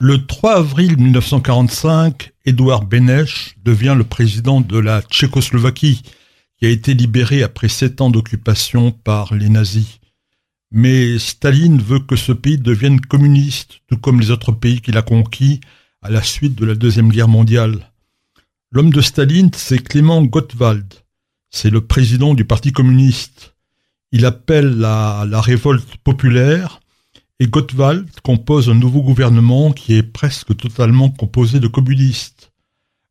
Le 3 avril 1945, Édouard Beneš devient le président de la Tchécoslovaquie, qui a été libérée après sept ans d'occupation par les nazis. Mais Staline veut que ce pays devienne communiste, tout comme les autres pays qu'il a conquis à la suite de la Deuxième Guerre mondiale. L'homme de Staline, c'est Clément Gottwald. C'est le président du Parti communiste. Il appelle la révolte populaire et Gottwald compose un nouveau gouvernement qui est presque totalement composé de communistes.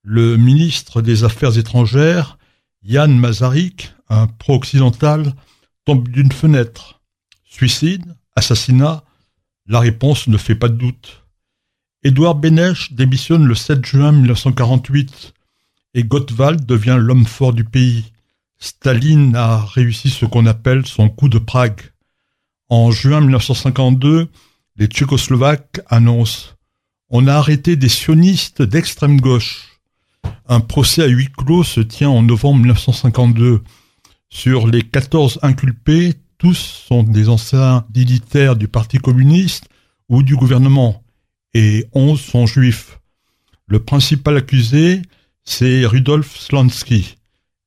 Le ministre des Affaires étrangères, Jan Masaryk, un pro-occidental, tombe d'une fenêtre. Suicide, assassinat, la réponse ne fait pas de doute. Édouard Benech démissionne le 7 juin 1948 et Gottwald devient l'homme fort du pays. Staline a réussi ce qu'on appelle son coup de Prague. En juin 1952, les Tchécoslovaques annoncent On a arrêté des sionistes d'extrême gauche. Un procès à huis clos se tient en novembre 1952. Sur les 14 inculpés, tous sont des anciens dignitaires du Parti communiste ou du gouvernement, et 11 sont juifs. Le principal accusé, c'est Rudolf Slansky.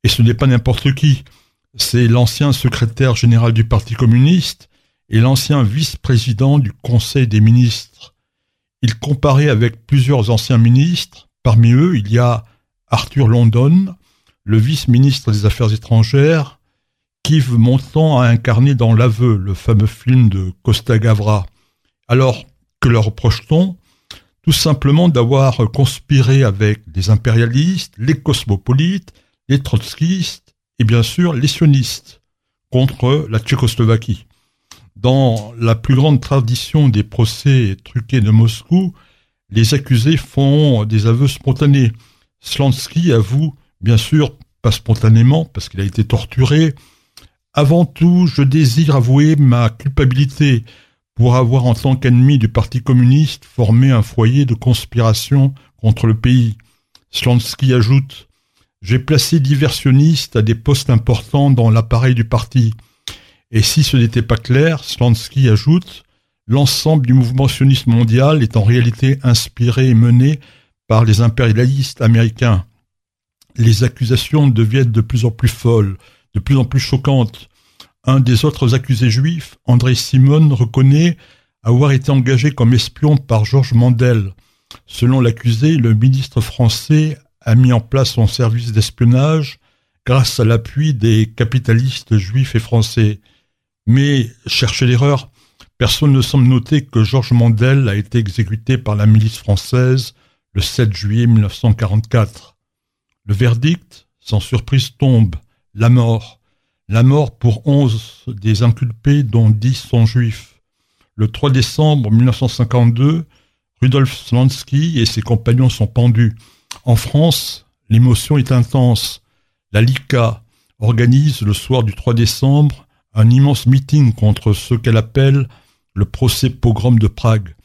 Et ce n'est pas n'importe qui, c'est l'ancien secrétaire général du Parti communiste et l'ancien vice-président du Conseil des ministres. Il comparait avec plusieurs anciens ministres. Parmi eux, il y a Arthur London, le vice-ministre des Affaires étrangères, qu'Yves Montand a incarné dans L'Aveu, le fameux film de Costa Gavra. Alors, que leur reproche-t-on? Tout simplement d'avoir conspiré avec les impérialistes, les cosmopolites, les trotskistes et bien sûr les sionistes contre la Tchécoslovaquie. Dans la plus grande tradition des procès truqués de Moscou, les accusés font des aveux spontanés. Slansky avoue, bien sûr, pas spontanément, parce qu'il a été torturé. Avant tout, je désire avouer ma culpabilité pour avoir, en tant qu'ennemi du Parti communiste, formé un foyer de conspiration contre le pays. Slansky ajoute J'ai placé diversionnistes à des postes importants dans l'appareil du parti. Et si ce n'était pas clair, Slansky ajoute L'ensemble du mouvement sioniste mondial est en réalité inspiré et mené par les impérialistes américains. Les accusations deviennent de plus en plus folles, de plus en plus choquantes. Un des autres accusés juifs, André Simon, reconnaît avoir été engagé comme espion par Georges Mandel. Selon l'accusé, le ministre français a mis en place son service d'espionnage grâce à l'appui des capitalistes juifs et français. Mais, cherchez l'erreur, personne ne semble noter que Georges Mandel a été exécuté par la milice française le 7 juillet 1944. Le verdict, sans surprise, tombe. La mort. La mort pour onze des inculpés dont dix sont juifs. Le 3 décembre 1952, Rudolf Slansky et ses compagnons sont pendus. En France, l'émotion est intense. La LICA organise le soir du 3 décembre un immense meeting contre ce qu'elle appelle le procès pogrom de Prague.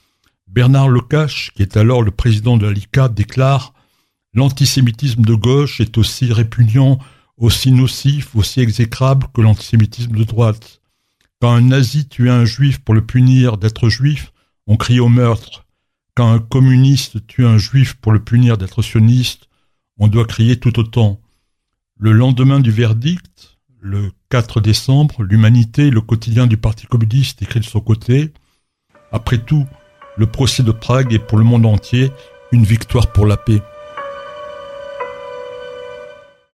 Bernard Lecache, qui est alors le président de la LICA, déclare L'antisémitisme de gauche est aussi répugnant, aussi nocif, aussi exécrable que l'antisémitisme de droite. Quand un nazi tue un juif pour le punir d'être juif, on crie au meurtre. Quand un communiste tue un juif pour le punir d'être sioniste, on doit crier tout autant. Le lendemain du verdict, le 4 décembre, l'Humanité, le quotidien du Parti communiste, écrit de son côté Après tout, le procès de Prague est pour le monde entier une victoire pour la paix.